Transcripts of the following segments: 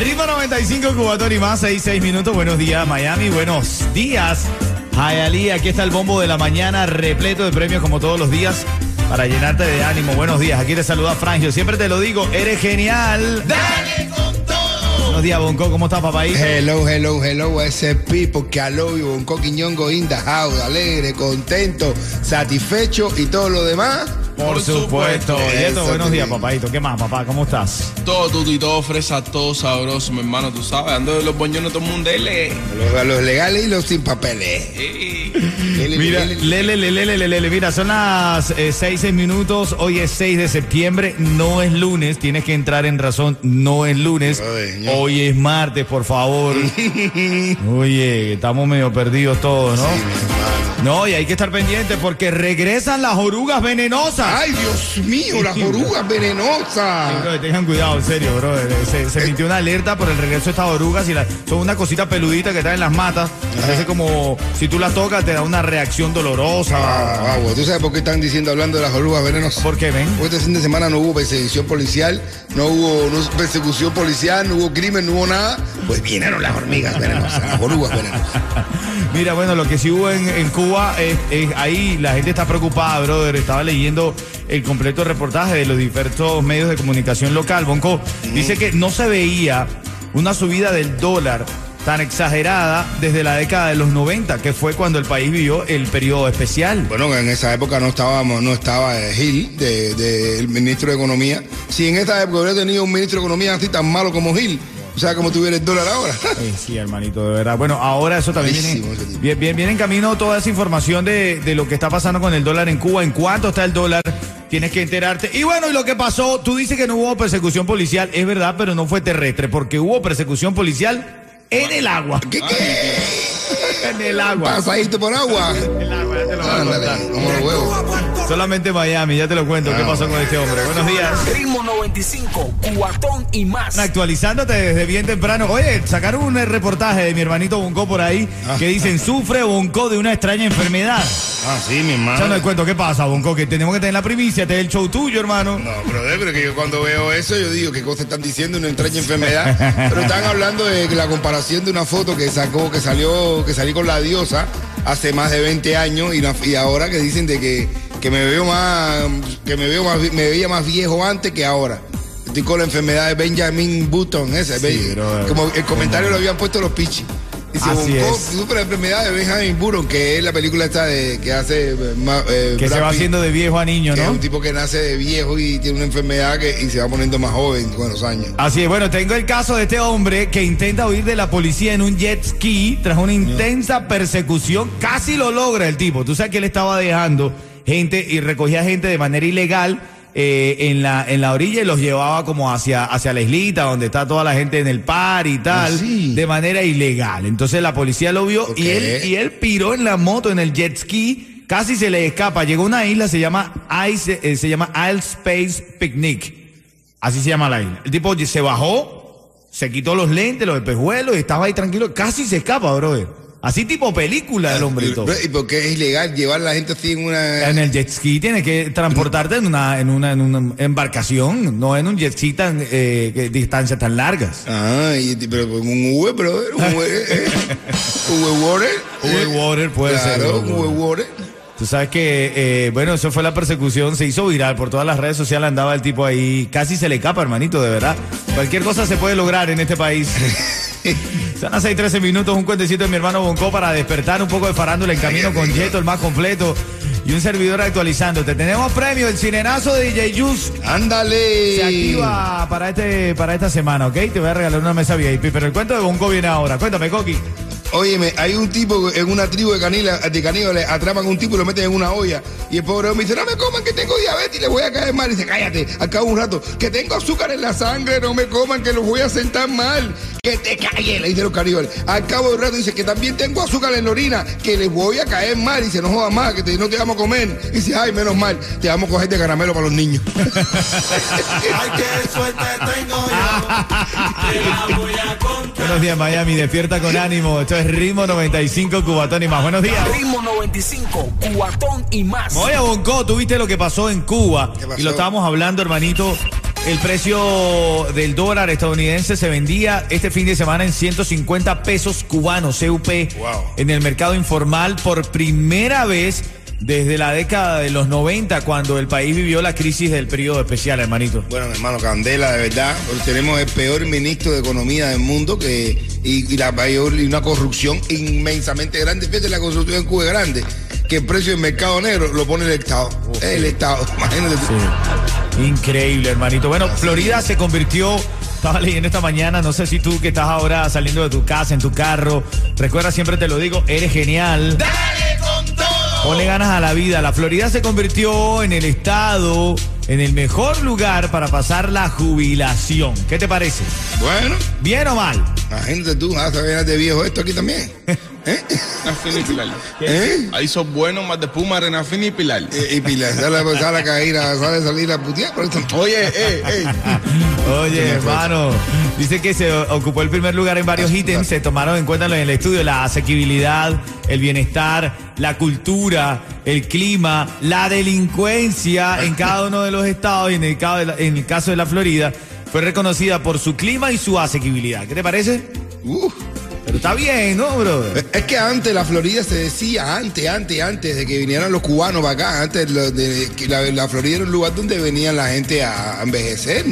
Ritmo 95, Cubatón y más, 6, 6 minutos. Buenos días, Miami. Buenos días, Hialeah. Aquí está el bombo de la mañana, repleto de premios como todos los días, para llenarte de ánimo. Buenos días. Aquí te saluda Frangio. Siempre te lo digo, eres genial. ¡Dale con todo! Buenos días, Bonco. ¿Cómo estás, papaito? Hello, hello, hello, a ese people que Bangkok y Ñongo in the house. Alegre, contento, satisfecho y todo lo demás. Por supuesto. Buenos días, tío. papaito. ¿Qué más, papá? ¿Cómo estás? Todo tuto y todo fresa, todo sabroso, mi hermano, tú sabes, ando de los boñones todo el mundo, dele. Los, los legales y los sin papeles. Ey. Lele, Mira, lele, lele, lele, lele, lele, mira, son las 6, 6 minutos, hoy es 6 de septiembre, no es lunes, tienes que entrar en razón, no es lunes, hoy es martes, por favor. Oye, estamos medio perdidos todos, ¿no? No, y hay que estar pendientes porque regresan las orugas venenosas. Ay, Dios mío, las orugas Sí, venenosas. tengan cuidado, en serio, bro. Se, se emitió una alerta por el regreso de estas orugas y la- son una cosita peludita que está en las matas. Es como si tú las tocas te da una reacción dolorosa. Ah, guau, ¿Tú sabes por qué están diciendo hablando de las orugas venenosas? ¿Por qué, ven? Porque este fin de semana no hubo persecución policial, no hubo no- persecución policial, no hubo crimen, no hubo nada. Pues vinieron las hormigas venenosas, las orugas venenosas. Mira, bueno, lo que sí hubo en, en Cuba, es, es- ahí la gente está preocupada, brother. Estaba leyendo el completo reportaje de los diversos medios de comunicación local. Bonco dice que no se veía una subida del dólar tan exagerada desde la década de los 90, que fue cuando el país vivió el periodo especial. Bueno, en esa época no estábamos, no estaba eh, Gil, de- de- el ministro de Economía. Si en esta época hubiera tenido un ministro de Economía así tan malo como Gil, o sea, como tuviera el dólar ahora. Eh, sí, hermanito, de verdad. Bueno, ahora eso también viene, bien, bien, viene en camino toda esa información de, de lo que está pasando con el dólar en Cuba, en cuánto está el dólar, tienes que enterarte. Y bueno, y lo que pasó, tú dices que no hubo persecución policial, es verdad, pero no fue terrestre, porque hubo persecución policial en el agua. ¿Qué, qué? En el agua. Pasadito por agua. En el agua, ya te lo voy a Ándale, contar. como los huevos. Solamente Miami, ya te lo cuento, qué Ah, pasó con este hombre. Buenos días. Ritmo 95, cuatón y más. Actualizándote desde bien temprano. Oye, sacaron un reportaje de mi hermanito Bonco por ahí que dicen sufre Bonco de una extraña enfermedad. Ah, sí, mi hermano. Echando el cuento, ¿qué pasa, Bonco? Que tenemos que tener la primicia, este es el show tuyo, hermano. No, brother, pero que yo cuando veo eso, yo digo, ¿qué cosa están diciendo? Una extraña enfermedad. Pero están hablando de la comparación de una foto que sacó, que salió, que salí con la diosa hace más de 20 años y, la- y ahora que dicen de que, que me veo más, que me veo más, me veía más viejo antes que ahora. Estoy con la enfermedad de Benjamin Button, ese. Ben- brother. como el comentario lo habían puesto los pichis. Dice, Así Bonco es. la enfermedad de Benjamin Button, que es la película esta de, que hace eh, eh, Que se va Pitt. haciendo de viejo a niño, Que es ¿no? un tipo que nace de viejo y tiene una enfermedad que, y se va poniendo más joven con los años. Así es, bueno, tengo el caso de este hombre que intenta huir de la policía en un jet ski tras una intensa persecución. Casi lo logra el tipo. Tú sabes que él estaba dejando gente y recogía gente de manera ilegal eh, en, la, en la orilla y los llevaba como hacia, hacia la islita donde está toda la gente en el par y tal, Ah, sí. de manera ilegal. Entonces la policía lo vio y, él, y él piró en la moto, en el jet ski. Casi se le escapa. Llegó a una isla, se llama Ice, eh, se llama Isle Space Picnic. Así se llama la isla. El tipo se bajó, se quitó los lentes, los espejuelos y estaba ahí tranquilo. Casi se escapa, brother. Así tipo película el hombre y todo. ¿Y por qué es ilegal llevar a la gente así en una... En el jet ski tienes que transportarte en una, en una, en una embarcación, no en un jet ski tan, eh, que- distancias tan largas. Ah, y- pero con un V, brother. Un V, eh, V water. V water puede ser, Claro, un V water. Tú sabes que, eh, bueno, eso fue la persecución, se hizo viral por todas las redes sociales, andaba el tipo ahí, casi se le escapa, hermanito, de verdad. Cualquier cosa se puede lograr en este país. Son las 6, 13 minutos, un cuentecito de mi hermano Bonco para despertar un poco de farándula en camino con Yeto, el más completo, y un servidor actualizándote. Tenemos premio, el cinenazo de DJ Juice. Ándale. Se activa para este para esta semana, ¿ok? Te voy a regalar una mesa VIP, pero el cuento de Bonco viene ahora. Cuéntame, Coqui. Óyeme, hay un tipo en una tribu de, canila, de caníbales, atrapan a un tipo y lo meten en una olla. Y el pobre hombre dice, no me coman que tengo diabetes y le voy a caer mal. Y dice, cállate, al cabo de un rato, que tengo azúcar en la sangre, no me coman que los voy a sentar mal. Que te calles, le dicen los caníbales. Al cabo de un rato dice, que también tengo azúcar en la orina, que les voy a caer mal. Y dice, no jodas más, que te- no te vamos a comer. Y dice, ay, menos mal, te vamos a coger de caramelo para los niños. Ay, qué suerte tengo yo. Te la voy a contar. Buenos días, Miami. Despierta con ánimo. Esto es Ritmo 95 Cubatón y más. Buenos días. Ritmo 95, cuatón y más. Oye, Bonco, tú viste lo que pasó en Cuba. ¿Qué pasó? Y lo estábamos hablando, hermanito. El precio del dólar estadounidense se vendía este fin de semana en 150 pesos cubanos, CUP, Wow. en el mercado informal por primera vez desde la década de los 90, cuando el país vivió la crisis del periodo especial, hermanito. Bueno, mi hermano, Candela, de verdad, tenemos el peor ministro de Economía del mundo que, y, y la mayor, y una corrupción inmensamente grande. Fíjate, la corrupción en Cuba es grande, que el precio del mercado negro lo pone el Estado. el Estado, imagínate tú. Increíble, hermanito. Bueno, Florida se convirtió, estaba leyendo esta mañana, no sé si tú que estás ahora saliendo de tu casa, en tu carro, recuerda, siempre te lo digo, eres genial. ¡Dale! Ponle ganas a la vida. La Florida se convirtió en el estado, en el mejor lugar para pasar la jubilación. ¿Qué te parece? Bueno, ¿Bien o mal? imagínate tú, vas a ver de viejo esto aquí también. ¿Eh? Y Pilar. ¿Eh? Ahí son buenos, más de Puma, Renafini y Pilar. Y, y Pilar, sale, sale a caer, sale a salir a putear, pero esto Oye, eh, eh. Oye, hermano, dice que se ocupó el primer lugar en varios ítems, se tomaron en cuenta en el estudio la asequibilidad, el bienestar, la cultura, el clima, la delincuencia en cada uno de los estados y en el, caso de la- en el caso de la Florida fue reconocida por su clima y su asequibilidad. ¿Qué te parece? Uf. Pero está bien, ¿no, bro? Es que antes la Florida se decía, antes, antes, antes de que vinieran los cubanos para acá, antes de, la, la Florida era un lugar donde venían la gente a, a envejecer.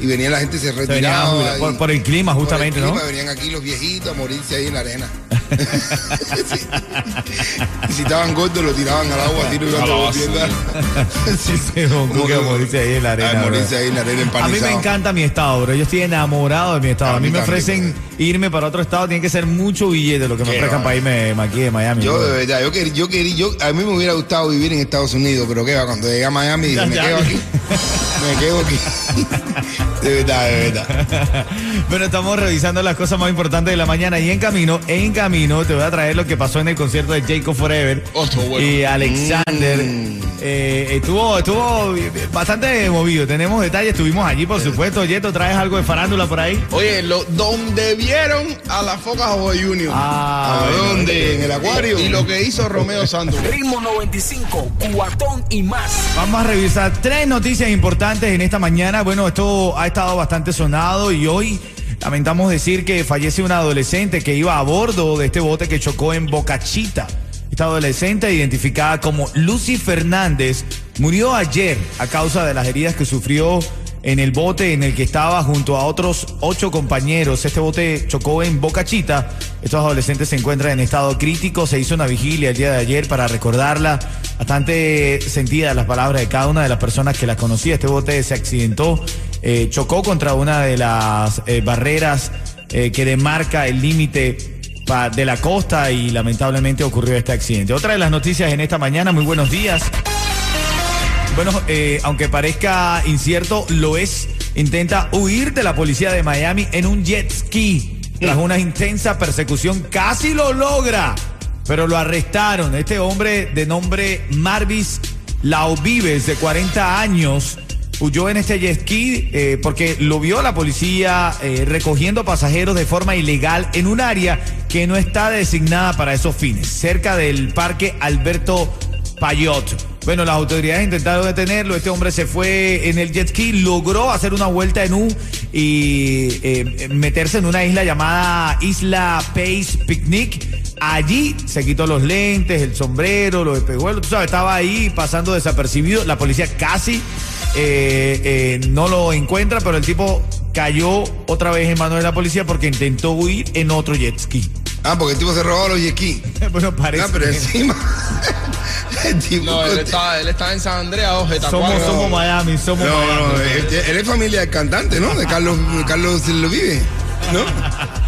Y venía la gente, se Se retiraba. jubilar por, el clima, por el justamente, ¿no? clima, Venían aquí los viejitos a morirse ahí en la arena. Sí. Y si estaban gordos, lo tiraban al agua, tiro y A la basura. Sí, sí, un Como cuque a morirse ahí en la arena. A morirse bro. ahí en la arena A mí empanizado. me encanta mi estado, bro. Yo estoy enamorado de mi estado. A A mí mí me también, ofrecen irme para otro estado, tiene que ser mucho billete lo que me Qué ofrezcan va. para irme aquí de Miami. Yo bro. de verdad, yo quería, yo quería, yo, a mí me hubiera gustado vivir en Estados Unidos, pero qué va, cuando llegué a Miami Ya, me ya. quedo aquí, me quedo aquí. De verdad, de verdad. Bueno, estamos revisando las cosas más importantes de la mañana y en camino, en camino, te voy a traer lo que pasó en el concierto de Jacob Forever Oh, bueno. y Alexander. Mm. Eh, estuvo, estuvo bastante movido. Tenemos detalles, estuvimos allí, por supuesto. Yeto, ¿traes algo de farándula por ahí? Oye, lo, donde vieron a la foca Joe Junior. Ah, ¿A bueno. dónde? ¿En el acuario? Y lo que hizo Romeo Santos. Ritmo 95, cuatón y más. Vamos a revisar tres noticias importantes en esta mañana. Bueno, esto ha estado bastante sonado y hoy lamentamos decir que fallece una adolescente que iba a bordo de este bote que chocó en Bocachita. Esta adolescente, identificada como Lucy Fernández, murió ayer a causa de las heridas que sufrió en el bote en el que estaba junto a otros ocho compañeros. Este bote chocó en Boca Chita. Estos adolescentes se encuentran en estado crítico. Se hizo una vigilia el día de ayer para recordarla. Bastante sentidas las palabras de cada una de las personas que las conocía. Este bote se accidentó, eh, chocó contra una de las eh, barreras eh, que demarca el límite de la costa y lamentablemente ocurrió este accidente. Otra de las noticias en esta mañana, muy buenos días. Bueno, aunque parezca incierto, lo es. Intenta huir de la policía de Miami en un jet ski. Tras una intensa persecución, casi lo logra, pero lo arrestaron. Este hombre de nombre Marvis Lauvives, de 40 años, huyó en este jet ski eh, porque lo vio la policía eh, recogiendo pasajeros de forma ilegal en un área que no está designada para esos fines, cerca del parque Alberto Payot. Bueno, las autoridades intentaron detenerlo. Este hombre se fue en el jet ski, logró hacer una vuelta en U y eh, meterse en una isla llamada Isla Pace Picnic. Allí se quitó los lentes, el sombrero, los espejuelos. Tú sabes, estaba ahí pasando desapercibido. La policía casi eh, eh, no lo encuentra, pero el tipo cayó otra vez en manos de la policía porque intentó huir en otro jet ski. Ah, porque el tipo se robó los jet bueno, parece. Ah, pero encima. el tipo No, él estaba, él estaba en San Andreas, oje, somos, somos Miami, somos No, Miami. no, él, él es familia del cantante, ¿no? De Carlos, Carlos lo vive. ¿No?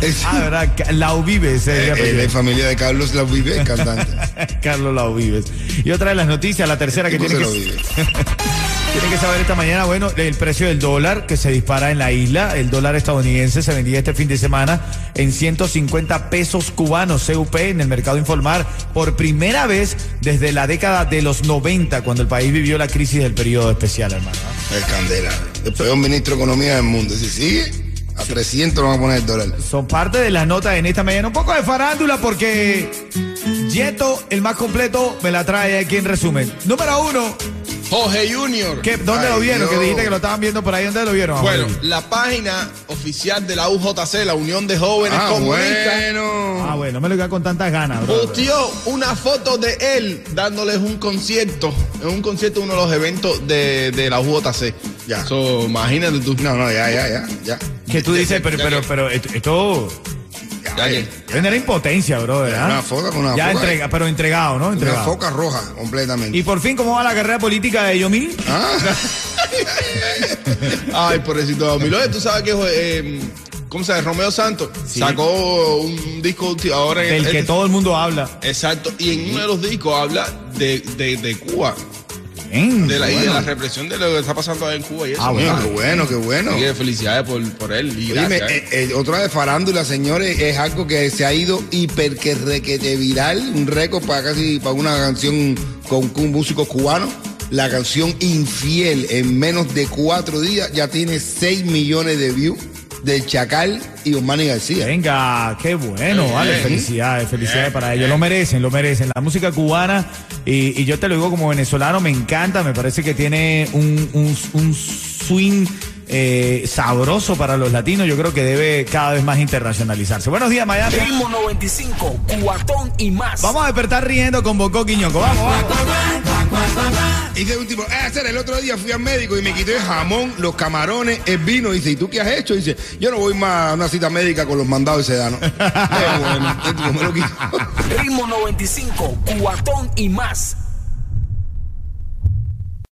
Es, Ah, ¿verdad? Ca- Lau Vives. eh, él apellido. es familia de Carlos La Vive, cantante. Carlos Lau Vives. Y otra de las noticias, la tercera que tiene que, lo vive. tiene que saber esta mañana, bueno, el precio del dólar que se dispara en la isla. El dólar estadounidense se vendía este fin de semana en 150 pesos cubanos, CUP, en el mercado informal, por primera vez desde la década de los 90, cuando el país vivió la crisis del periodo especial, hermano. El Candela. El peor ministro de Economía del mundo. Si sigue, a 300 lo van a poner el dólar. Son parte de las notas en esta mañana. Un poco de farándula porque Yeto, el más completo, me la trae aquí en resumen. Número uno, Jorge Junior. ¿qué, ¿dónde Ay, lo vieron? Que dijiste que lo estaban viendo por ahí. ¿Dónde lo vieron? Bueno, la página oficial de la UJC, la Unión de Jóvenes Ah, Comunistas, bueno. Ah, bueno, no me lo diga con tantas ganas, bro. posteó una foto de él dándoles un concierto, en un concierto, uno de los eventos de, de la UJC. Ya. So, imagínate tú. No, no, ya, ya, ya, ya. Que tú dices, pero, ya pero, pero esto, que- genera impotencia, bro, ¿verdad? Una foto con una Ya foca. entrega, pero entregado, ¿no? Una Entregado. foca roja, completamente. Y por fin, ¿cómo va la carrera política de Yomil? Ah, Ay, pobrecito Domil. Oye, tú sabes que, eh, ¿cómo se llama? Romeo Santos sacó un disco ahora en Del que este- todo el mundo habla. Exacto, y en uno de los discos habla de, de, de Cuba, Bien, de la, y de bueno. la represión de lo que está pasando en Cuba y eso. Ah, bueno, qué bueno, qué bueno. Que felicidades por, por él y gracias. eh, eh, otra de farándula, señores, es algo que se ha ido hiper que requete viral, un récord para casi para una canción con, con un músico cubano. La canción Infiel en menos de cuatro días ya tiene 6 millones de views del Chacal y Osmani García. Venga, qué bueno, vale, felicidades, felicidades para ellos, lo merecen, lo merecen. La música cubana, y, y yo te lo digo como venezolano, me encanta, me parece que tiene un, un, un swing eh, sabroso para los latinos, yo creo que debe cada vez más internacionalizarse. Buenos días, Miami. Ritmo 95, cuatón y más. Vamos a despertar riendo con Bocó Quiñoco, vamos, vamos. Y dice un tipo, eh, hacer el otro día fui al médico y me quité el jamón, los camarones, el vino. Dice, ¿y tú qué has hecho? Dice, yo no voy más a una cita médica con los mandados de sedano. Qué bueno, el tipo me lo quitó. Ritmo 95, cuatón y más.